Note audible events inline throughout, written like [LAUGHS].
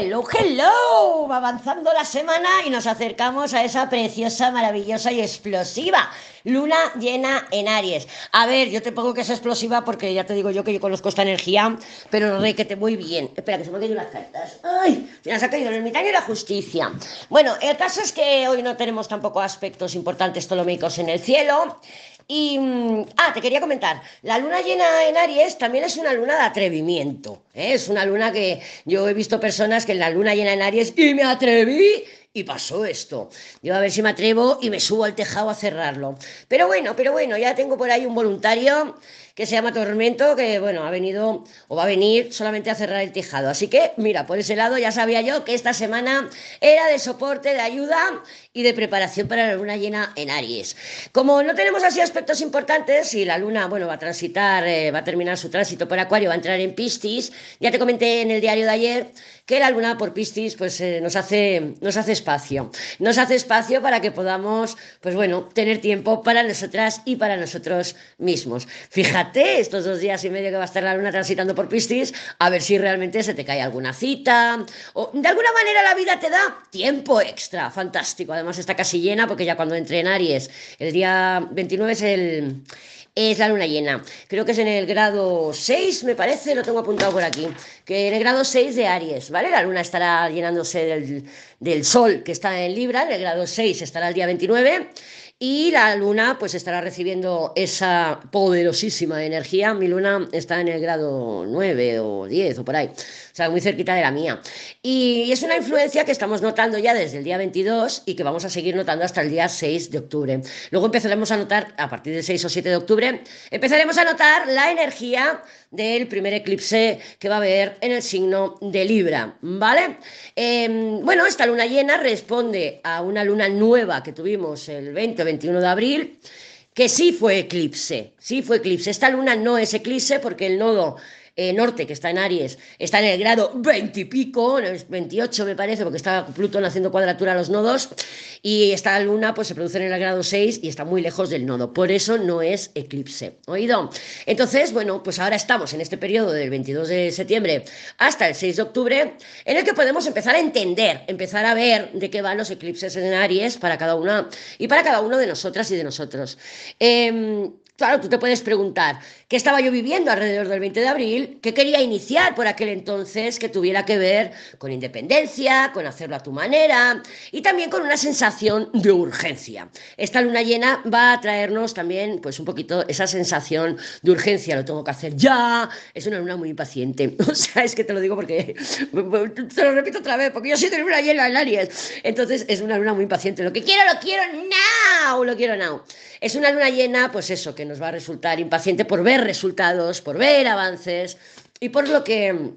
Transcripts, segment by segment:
Hello, hello, va avanzando la semana y nos acercamos a esa preciosa, maravillosa y explosiva luna llena en Aries. A ver, yo te pongo que es explosiva porque ya te digo yo que yo conozco esta energía, pero requete muy bien. Espera, que se me han caído las cartas. ¡Ay! Se nos ha caído el ermitaño y la justicia. Bueno, el caso es que hoy no tenemos tampoco aspectos importantes ptolomicos en el cielo. Y, mm, ah, te quería comentar, la luna llena en Aries también es una luna de atrevimiento. ¿eh? Es una luna que yo he visto personas que en la luna llena en Aries y me atreví y pasó esto. Yo a ver si me atrevo y me subo al tejado a cerrarlo. Pero bueno, pero bueno, ya tengo por ahí un voluntario que se llama Tormento, que bueno, ha venido o va a venir solamente a cerrar el tejado. Así que, mira, por ese lado ya sabía yo que esta semana era de soporte, de ayuda y de preparación para la luna llena en Aries. Como no tenemos así aspectos importantes y la luna, bueno, va a transitar, eh, va a terminar su tránsito por Acuario, va a entrar en Piscis, ya te comenté en el diario de ayer que la luna por Piscis pues eh, nos, hace, nos hace espacio. Nos hace espacio para que podamos, pues bueno, tener tiempo para nosotras y para nosotros mismos. Fíjate, estos dos días y medio que va a estar la luna transitando por Piscis, a ver si realmente se te cae alguna cita o de alguna manera la vida te da tiempo extra. Fantástico. Además está casi llena porque ya cuando entre en Aries, el día 29 es la luna llena. Creo que es en el grado 6, me parece, lo tengo apuntado por aquí, que en el grado 6 de Aries, ¿vale? La luna estará llenándose del, del Sol, que está en Libra, en el grado 6 estará el día 29 y la luna pues estará recibiendo esa poderosísima energía. Mi luna está en el grado 9 o 10 o por ahí, o sea, muy cerquita de la mía. Y es una influencia que estamos notando ya desde el día 22 y que vamos a seguir notando hasta el día 6 de octubre. Luego empezaremos a notar, a partir del 6 o 7 de octubre, empezaremos a notar la energía del primer eclipse que va a haber en el signo de Libra, ¿vale? Em, bueno, esta luna llena responde a una luna nueva que tuvimos el 20 21 de abril, que sí fue eclipse, sí fue eclipse. Esta luna no es eclipse porque el nodo eh, norte, que está en Aries, está en el grado 20 y pico, 28 me parece, porque está Plutón haciendo cuadratura a los nodos, y esta luna pues se produce en el grado 6 y está muy lejos del nodo. Por eso no es eclipse. ¿Oído? Entonces, bueno, pues ahora estamos en este periodo del 22 de septiembre hasta el 6 de octubre, en el que podemos empezar a entender, empezar a ver de qué van los eclipses en Aries para cada una y para cada uno de nosotras y de nosotros. Eh, Claro, tú te puedes preguntar, ¿qué estaba yo viviendo alrededor del 20 de abril? ¿Qué quería iniciar por aquel entonces que tuviera que ver con independencia, con hacerlo a tu manera y también con una sensación de urgencia? Esta luna llena va a traernos también pues un poquito esa sensación de urgencia, lo tengo que hacer ya, es una luna muy impaciente. [LAUGHS] O sea, es que te lo digo porque, [LAUGHS] te lo repito otra vez, porque yo soy de luna llena en Aries. Entonces es una luna muy impaciente. Lo que quiero, lo quiero now, lo quiero now. Es una luna llena, pues eso, que nos va a resultar impaciente por ver resultados, por ver avances y por lo que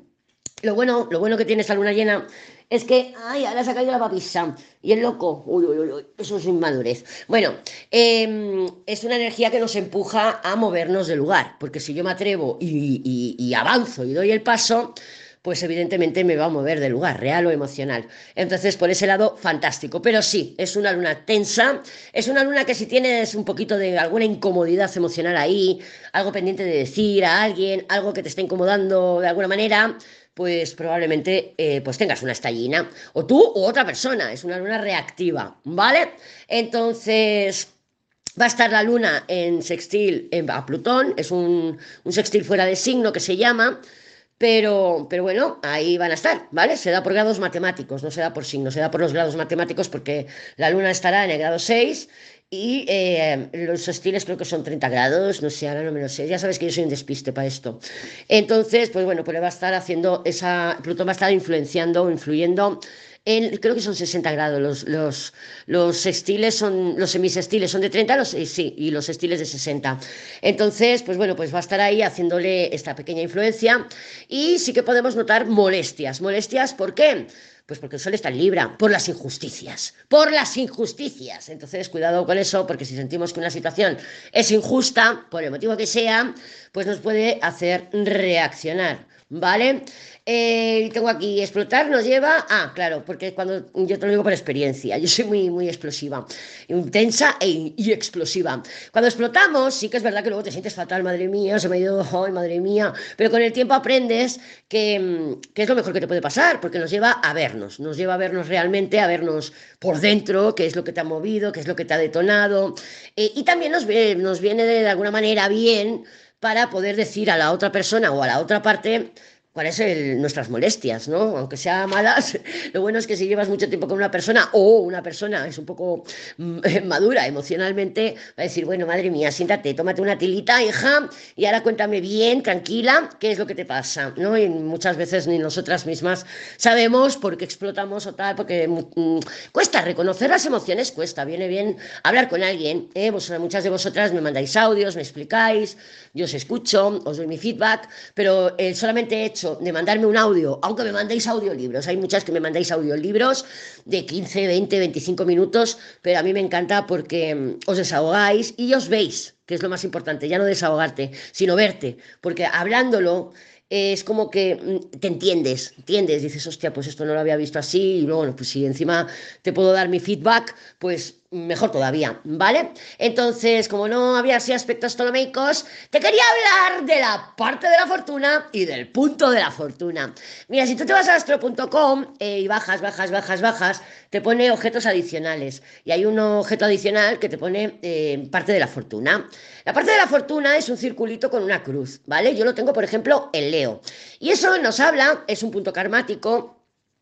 lo bueno, lo bueno que tiene esta luna llena es que, ay, ahora se ha caído la papisa y el loco, uy, uy, uy, eso es inmadurez. Bueno, em, es una energía que nos empuja a movernos del lugar, porque si yo me atrevo y avanzo y doy el paso, pues evidentemente me va a mover del lugar, real o emocional. Entonces, por ese lado, fantástico. Pero sí, es una luna tensa, es una luna que si tienes un poquito de alguna incomodidad emocional ahí, algo pendiente de decir a alguien, algo que te esté incomodando de alguna manera, pues probablemente eh, pues tengas una estallina. O tú u otra persona, es una luna reactiva, ¿vale? Entonces... Va a estar la luna en sextil a Plutón, es un, un sextil fuera de signo que se llama, pero, pero bueno, ahí van a estar, ¿vale? Se da por grados matemáticos, no se da por signos, se da por los grados matemáticos porque la luna estará en el grado 6 y eh, los estilos creo que son 30 grados, no sé, ahora no me lo. Ya sabes que yo soy un despiste para esto. Entonces, pues bueno, pues va a estar haciendo esa. Plutón va a estar influenciando, influyendo creo que son 60 grados, los, los, los sextiles son, los semisextiles son de 30, los, sí, y los sextiles de 60. Entonces, pues bueno, pues va a estar ahí haciéndole esta pequeña influencia y sí que podemos notar molestias. ¿Molestias por qué? Pues porque el sol está en Libra, por las injusticias, por las injusticias. Entonces, cuidado con eso, porque si sentimos que una situación es injusta, por el motivo que sea, pues nos puede hacer reaccionar. ¿vale? Tengo aquí, explotar nos lleva, ah, claro, porque cuando, yo te lo digo por experiencia, yo soy muy, muy explosiva, intensa e, y explosiva. Cuando explotamos, sí que es verdad que luego te sientes fatal, madre mía, se me ha ido, ay, madre mía, pero con el tiempo aprendes que, que es lo mejor que te puede pasar, porque nos lleva a nos lleva a vernos realmente, a vernos por dentro, qué es lo que te ha movido, qué es lo que te ha detonado, eh, y también nos viene de alguna manera bien para poder decir a la otra persona o a la otra parte cuáles son nuestras molestias, ¿no? Aunque sea malas, [LAUGHS] lo bueno es que si llevas mucho tiempo con una persona o una persona es un poco mm, [LAUGHS] madura emocionalmente, va a decir, bueno, madre mía, siéntate, tómate una tilita, hija, y ahora cuéntame bien, tranquila, qué es lo que te pasa, ¿no? Y muchas veces ni nosotras mismas sabemos por qué explotamos o tal, porque mm, cuesta reconocer las emociones, cuesta, viene bien hablar con alguien, ¿eh? muchas de vosotras me mandáis audios, me explicáis, yo os escucho, os doy mi feedback, pero eh, solamente he hecho de mandarme un audio, aunque me mandéis audiolibros, hay muchas que me mandáis audiolibros de 15, 20, 25 minutos, pero a mí me encanta porque mm, os desahogáis y os veis, que es lo más importante, ya no desahogarte, sino verte, porque hablándolo es como que mm, te entiendes, entiendes, dices, hostia, pues esto no lo había visto así, y luego, pues si encima te puedo dar mi feedback, pues mejor todavía, ¿vale? Entonces, como no había así aspectos ptolomeicos, te quería hablar de la parte de la fortuna y del punto de la fortuna. Mira, si tú te vas a astro.com eh, y bajas, bajas, bajas, bajas, te pone objetos adicionales. Y hay un objeto adicional que te pone eh, parte de la fortuna. La parte de la fortuna es un circulito con una cruz, ¿vale? Yo lo tengo, por ejemplo, en Leo. Y eso nos habla, es un punto karmático,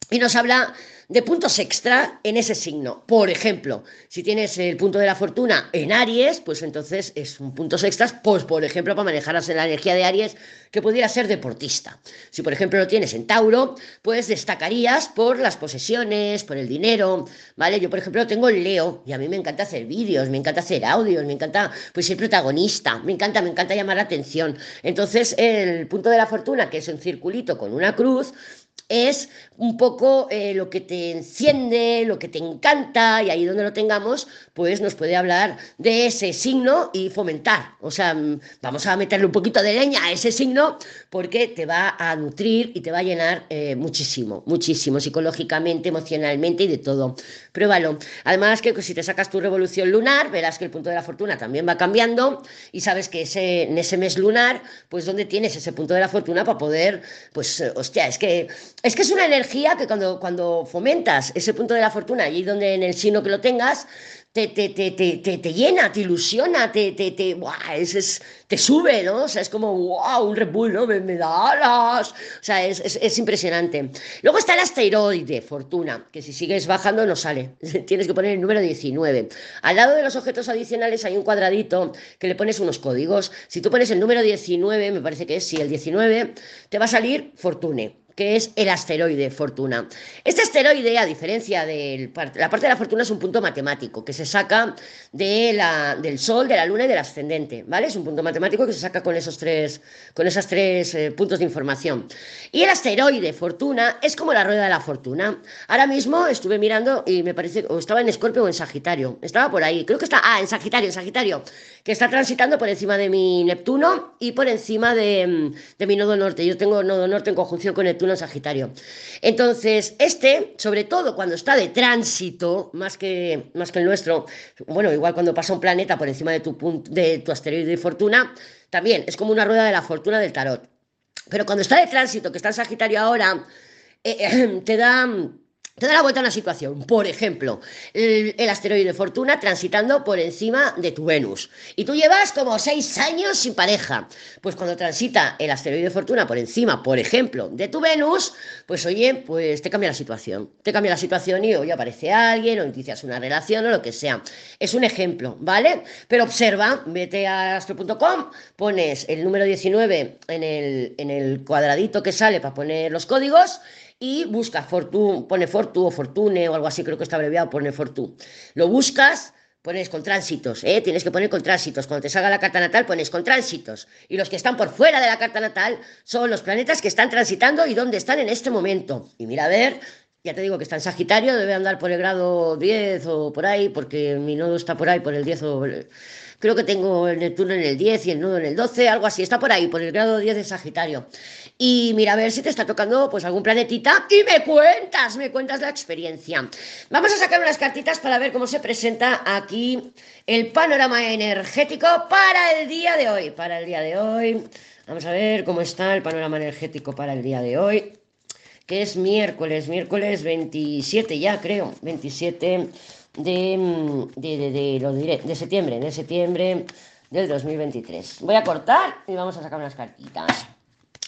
y nos habla de puntos extra en ese signo. Por ejemplo, si tienes el punto de la fortuna en Aries, pues entonces es un puntos extras, pues por ejemplo, para manejar la energía de Aries, que pudiera ser deportista. Si por ejemplo lo tienes en Tauro, pues destacarías por las posesiones, por el dinero, ¿vale? Yo por ejemplo tengo el Leo y a mí me encanta hacer vídeos, me encanta hacer audios, me encanta pues ser protagonista, me encanta, me encanta llamar la atención. Entonces el punto de la fortuna, que es un circulito con una cruz, es un poco eh, lo que te enciende, lo que te encanta, y ahí donde lo tengamos, pues nos puede hablar de ese signo y fomentar. O sea, mm, vamos a meterle un poquito de leña a ese signo porque te va a nutrir y te va a llenar eh, muchísimo, muchísimo, psicológicamente, emocionalmente y de todo. Pruébalo. Además que si te sacas tu revolución lunar, verás que el punto de la fortuna también va cambiando y sabes que en ese mes lunar, pues donde tienes ese punto de la fortuna para poder, pues, eh, hostia, es que es que es una energía que cuando, cuando fomentas ese punto de la fortuna, y donde en el signo que lo tengas, te, te, te, te, llena, te ilusiona, te, te, te, es, te sube, ¿no? O sea, es como, wow, un Red. Me, me da alas. O sea, es, es, es, impresionante. Luego está el asteroide, fortuna, que si sigues bajando no sale. [LAUGHS] Tienes que poner el número 19. Al lado de los objetos adicionales hay un cuadradito que le pones unos códigos. Si tú pones el número 19, me parece que es, si el 19, te va a salir fortune que es el asteroide Fortuna. Este asteroide, a diferencia de la parte de la fortuna, es un punto matemático que se saca del Sol, de la Luna y del ascendente, ¿vale? Es un punto matemático que se saca con esos tres, con esos tres eh, puntos de información. Y el asteroide Fortuna es como la rueda de la fortuna. Ahora mismo estuve mirando y me parece, o estaba en Escorpio o en Sagitario, estaba por ahí, creo que está, ah, en Sagitario, en Sagitario, que está transitando por encima de mi Neptuno y por encima de mi nodo norte. Yo tengo nodo norte en conjunción con Neptuno Sagitario. Entonces, este, sobre todo cuando está de tránsito, más que, más que el nuestro, bueno, igual cuando pasa un planeta por encima de tu, de tu asteroide de fortuna, también es como una rueda de la fortuna del tarot. Pero cuando está de tránsito, que está en Sagitario ahora, eh, [CLEARS THROAT] te da te da la vuelta a una situación. Por ejemplo, el, asteroide Fortuna transitando por encima de tu Venus. Y tú llevas como seis años sin pareja. Pues cuando transita el asteroide Fortuna por encima, por ejemplo, de tu Venus, pues oye, pues te cambia la situación. Te cambia la situación y hoy aparece alguien o inicias una relación o lo que sea. Es un ejemplo, ¿vale? Pero observa, vete a astro.com, pones el número 19 en el, en el cuadradito que sale para poner los códigos y busca Fortune, pone Fortu o Fortune o algo así, creo que está abreviado, pone Fortune. Lo buscas, pones con tránsitos, ¿eh? tienes que poner con tránsitos. Cuando te salga la carta natal, pones con tránsitos. Y los que están por fuera de la carta natal son los planetas que están transitando y dónde están en este momento. Y mira a ver, ya te digo que está en Sagitario, debe andar por el grado 10 o por ahí, porque mi nodo está por ahí, por el 10 o creo que tengo el Neptuno en el 10 y el nudo en el 12, algo así, está por ahí, por el grado 10 de Sagitario. Y mira a ver si te está tocando pues algún planetita y me cuentas, me cuentas la experiencia. Vamos a sacar unas cartitas para ver cómo se presenta aquí el panorama energético para el día de hoy, para el día de hoy. Vamos a ver cómo está el panorama energético para el día de hoy, que es miércoles, miércoles 27 ya creo, 27 de, de, de, de septiembre, de septiembre del 2023. Voy a cortar y vamos a sacar unas cartitas.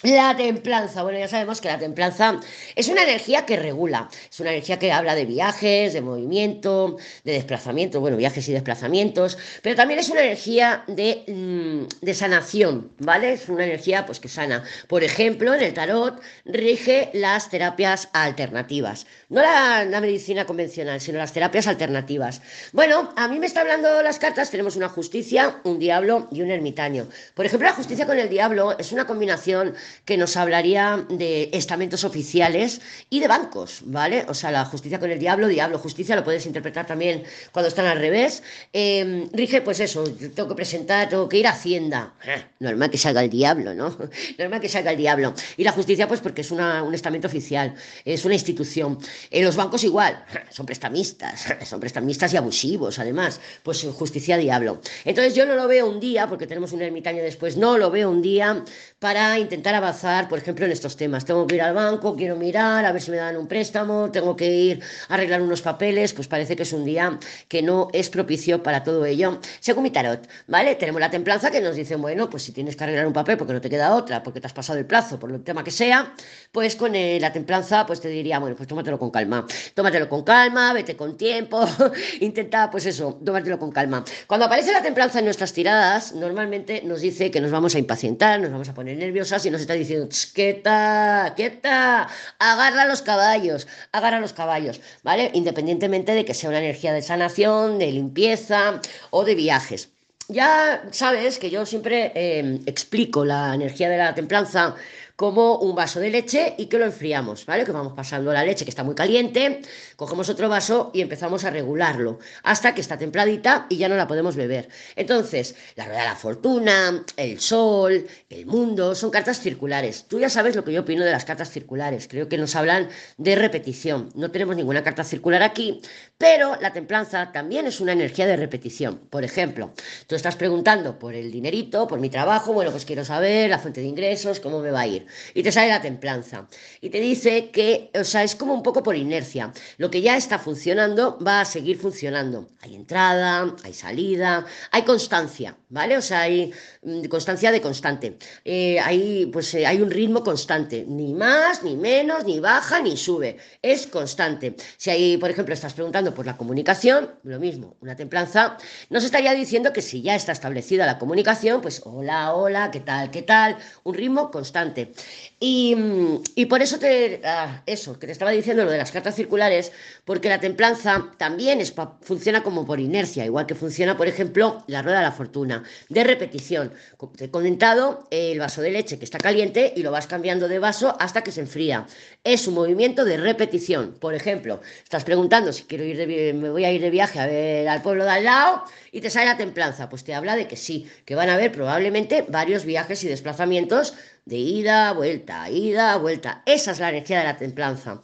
La templanza. Bueno, ya sabemos que la templanza es una energía que regula, es una energía que habla de viajes, de movimiento, de desplazamiento, bueno, viajes y desplazamientos, pero también es una energía de, mm, de sanación, ¿vale? Es una energía pues que sana. Por ejemplo, en el tarot rige las terapias alternativas, no la, la medicina convencional, sino las terapias alternativas. Bueno, a mí me está hablando las cartas, tenemos una justicia, un diablo y un ermitaño. Por ejemplo, la justicia con el diablo es una combinación que nos hablaría de estamentos oficiales y de bancos, ¿vale? O sea, la justicia con el diablo, diablo, justicia, lo puedes interpretar también cuando están al revés. Eh, rige, pues eso, tengo que presentar, tengo que ir a Hacienda. Eh, normal que salga el diablo, ¿no? [LAUGHS] Normal que salga el diablo. Y la justicia, pues porque es una, un estamento oficial, es una institución. En los bancos igual, [LAUGHS] son prestamistas, [LAUGHS] son prestamistas y abusivos, además, pues justicia diablo. Entonces yo no lo veo un día, porque tenemos un ermitaño después, no lo veo un día para intentar avanzar, por ejemplo, en estos temas. Tengo que ir al banco, quiero mirar, a ver si me dan un préstamo, tengo que ir a arreglar unos papeles, pues parece que es un día que no es propicio para todo ello. Según mi tarot, ¿vale? Tenemos la templanza que nos dice, bueno, pues si tienes que arreglar un papel porque no te queda otra, porque te has pasado el plazo, por el tema que sea, pues con eh, la templanza, pues te diría, bueno, pues tómatelo con calma, tómatelo con calma, vete con tiempo, [LAUGHS] intenta, pues eso, tómatelo con calma. Cuando aparece la templanza en nuestras tiradas, normalmente nos dice que nos vamos a impacientar, nos vamos a poner nerviosas y nos está diciendo, quieta, agarra los caballos, agarra los caballos, ¿vale? Independientemente de que sea una energía de sanación, de limpieza o de viajes. Ya sabes que yo siempre eh, explico la energía de la templanza como un vaso de leche y que lo enfriamos, ¿vale? Que vamos pasando la leche que está muy caliente, cogemos otro vaso y empezamos a regularlo hasta que está templadita y ya no la podemos beber. Entonces, la rueda de la fortuna, el sol, el mundo, son cartas circulares. Tú ya sabes lo que yo opino de las cartas circulares. Creo que nos hablan de repetición. No tenemos ninguna carta circular aquí, pero la templanza también es una energía de repetición. Por ejemplo, tú estás preguntando por el dinerito, por mi trabajo, bueno, pues quiero saber la fuente de ingresos, cómo me va a ir y te sale la templanza. Y te dice que, o sea, es como un poco por inercia. Lo que ya está funcionando va a seguir funcionando. Hay entrada, hay salida, hay constancia, ¿vale? O sea, hay mm, constancia de constante. Eh, pues, eh, hay un ritmo constante, ni más, ni menos, ni baja, ni sube. Es constante. Si ahí, por ejemplo, estás preguntando por la comunicación, lo mismo, una templanza, nos estaría diciendo que si ya está establecida la comunicación, pues hola, hola, ¿qué tal, qué tal? Un ritmo constante. Y, por eso te, ah, eso, que te estaba diciendo lo de las cartas circulares, porque la templanza también es, funciona como por inercia, igual que funciona, por ejemplo, la rueda de la fortuna, de repetición. Te he comentado el vaso de leche que está caliente y lo vas cambiando de vaso hasta que se enfría. Es un movimiento de repetición. Por ejemplo, estás preguntando si quiero ir de, me voy a ir de viaje a ver al pueblo de al lado y te sale la templanza, pues te habla de que sí, que van a haber probablemente varios viajes y desplazamientos de ida, vuelta, ida, vuelta. Esa es la energía de la templanza.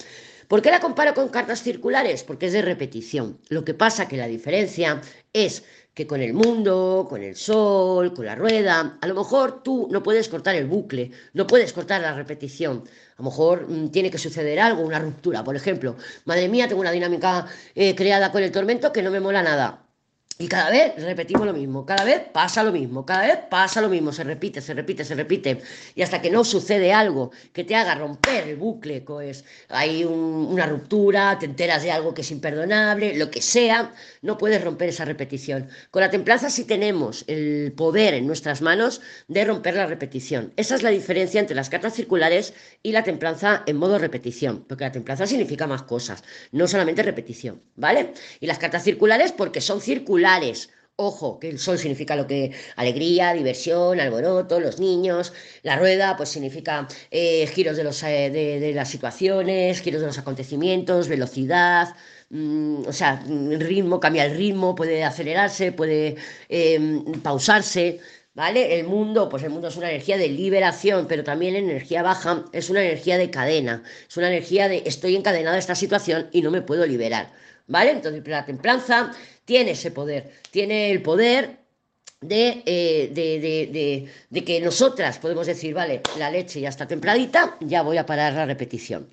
¿Por qué la comparo con cartas circulares? Porque es de repetición. Lo que pasa que la diferencia es que con el mundo, con el sol, con la rueda, a lo mejor tú no puedes cortar el bucle, no puedes cortar la repetición. A lo mejor mmm, tiene que suceder algo, una ruptura, por ejemplo. Madre mía, tengo una dinámica eh, creada con el tormento que no me mola nada y cada vez repetimos lo mismo, cada vez pasa lo mismo, cada vez pasa lo mismo, se repite, se repite, se repite. Y hasta que no sucede algo que te haga romper el bucle, pues hay un, una ruptura, te enteras de algo que es imperdonable, lo que sea, no puedes romper esa repetición. Con la templanza sí tenemos el poder en nuestras manos de romper la repetición. Esa es la diferencia entre las cartas circulares y la templanza en modo repetición, porque la templanza significa más cosas, no solamente repetición, ¿vale? Y las cartas circulares porque son circulares Ojo, que el sol significa lo que alegría, diversión, alboroto, los niños. La rueda, pues significa eh, giros de, los, eh, de, las situaciones, giros de los acontecimientos, velocidad. Mmm, o sea, ritmo, cambia el ritmo, puede acelerarse, puede eh, pausarse. ¿Vale? El mundo, pues el mundo es una energía de liberación, pero también energía baja es una energía de cadena, es una energía de estoy encadenada a esta situación y no me puedo liberar, ¿vale? Entonces la templanza tiene ese poder, tiene el poder de, eh, de, de, de, que nosotras podemos decir, vale, la leche ya está templadita, ya voy a parar la repetición.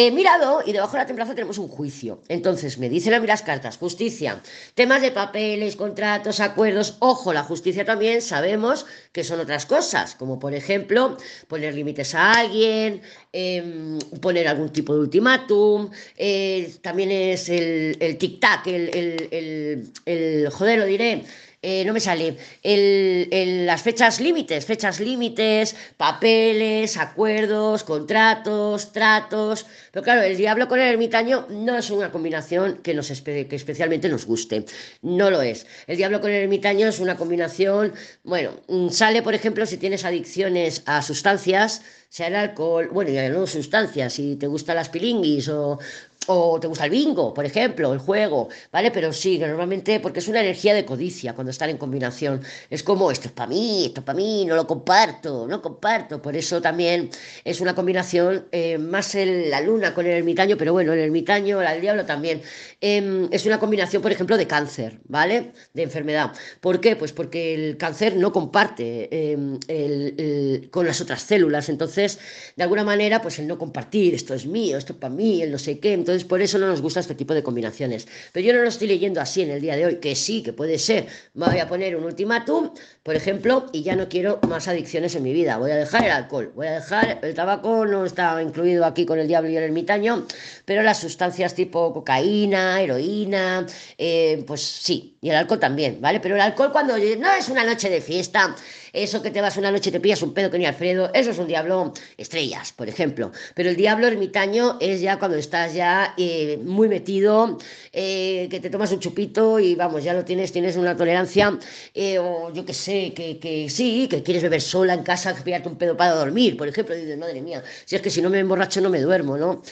He mirado y debajo de la templanza tenemos un juicio. Entonces me dicen a mí las cartas, justicia, temas de papeles, contratos, acuerdos. Ojo, la justicia también sabemos que son otras cosas, como por ejemplo poner límites a alguien, eh, poner algún tipo de ultimátum. Eh, también es el, tic-tac, el, el, joder, lo diré eh, no me sale, las fechas límites, fechas límites, papeles, acuerdos, contratos, tratos. Pero claro, el diablo con el ermitaño no es una combinación que, nos que especialmente nos guste. No lo es. El diablo con el ermitaño es una combinación, bueno, mm, sale, por ejemplo, si tienes adicciones a sustancias, sea el alcohol, bueno, ya no sustancias, si te gustan las pilinguis o, o te gusta el bingo, por ejemplo, el juego, ¿vale? Pero sí, normalmente, porque es una energía de codicia cuando están en combinación. Es como, esto es para mí, esto es para mí, no lo comparto, no comparto. Por eso también es una combinación, eh, más el, la luna con el ermitaño, pero bueno, el ermitaño, el diablo también. Eh, es una combinación, por ejemplo, de cáncer, ¿vale? De enfermedad. ¿Por qué? Pues porque el cáncer no comparte el, con las otras células. Entonces, de alguna manera, pues el no compartir, esto es mío, esto es para mí, el no sé qué. Entonces, por eso no nos gusta este tipo de combinaciones. Pero yo no lo estoy leyendo así en el día de hoy, que sí, que puede ser. Voy a poner un ultimátum, por ejemplo, y ya no quiero más adicciones en mi vida. Voy a dejar el alcohol, voy a dejar el tabaco, no está incluido aquí con el diablo y el ermitaño, pero las sustancias tipo cocaína, heroína, eh, pues sí, y el alcohol también, ¿vale? Pero el alcohol cuando no es una noche de fiesta, eso que te vas una noche y te pillas un pedo que ni Alfredo, eso es un diablo estrellas, por ejemplo. Pero el diablo ermitaño es ya cuando estás ya eh, muy metido, eh, que te tomas un chupito y vamos, ya lo tienes, tienes una tolerancia, eh, o yo qué sé, que, que, sí, que quieres beber sola en casa, pillarte un pedo para dormir, por ejemplo, y dices, madre mía, si es que si no me emborracho no me duermo, ¿no?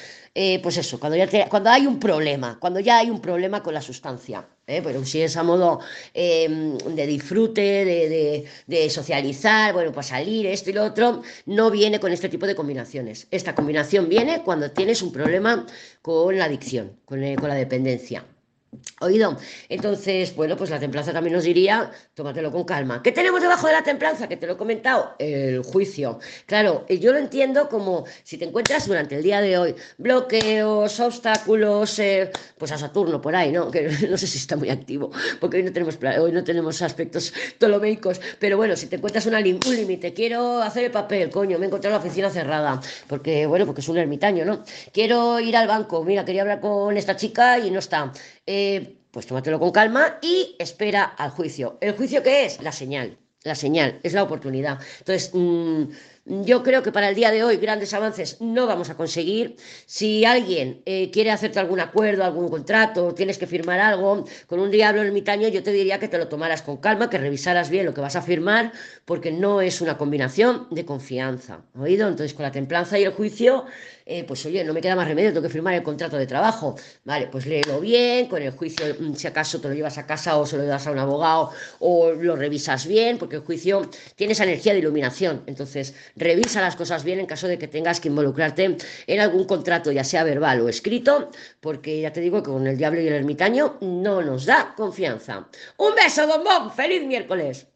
Pues eso, cuando, ya cuando hay un problema, cuando ya hay un problema con la sustancia, ¿eh? pero si es a modo eh, de disfrute, de, de, socializar, bueno, pues salir, esto y lo otro, no viene con este tipo de combinaciones. Esta combinación viene cuando tienes un problema con la adicción, con, eh, con la dependencia. Oído, entonces, bueno, pues la templanza también nos diría, tómatelo con calma. ¿Qué tenemos debajo de la templanza? Que te lo he comentado, el juicio. Claro, yo lo entiendo como si te encuentras durante el día de hoy bloqueos, obstáculos, eh, pues a Saturno por ahí, ¿no? Que [LAUGHS] no sé si está muy activo, porque hoy no tenemos, hoy no tenemos aspectos [LAUGHS] ptolomeicos, pero bueno, si te encuentras un límite, quiero hacer el papel, coño, me he encontrado la oficina cerrada, porque, bueno, porque es un ermitaño, ¿no? Quiero ir al banco, mira, quería hablar con esta chica y no está. Eh, pues tómatelo con calma y espera al juicio. ¿El juicio qué es? La señal. La señal, es la oportunidad. Entonces, mmm, yo creo que para el día de hoy grandes avances no vamos a conseguir. Si alguien eh, quiere hacerte algún acuerdo, algún contrato, tienes que firmar algo con un diablo ermitaño, yo te diría que te lo tomaras con calma, que revisaras bien lo que vas a firmar, porque no es una combinación de confianza. ¿Oído? Entonces, con la templanza y el juicio, eh, pues oye, no me queda más remedio, tengo que firmar el contrato de trabajo. Vale, pues léelo bien, con el juicio, mm, si acaso te lo llevas a casa o se lo das a un abogado o lo revisas bien, porque el juicio tiene esa energía de iluminación. Entonces, revisa las cosas bien en caso de que tengas que involucrarte en algún contrato, ya sea verbal o escrito, porque ya te digo que con el diablo y el ermitaño no nos da confianza. Un beso, bombón, feliz miércoles.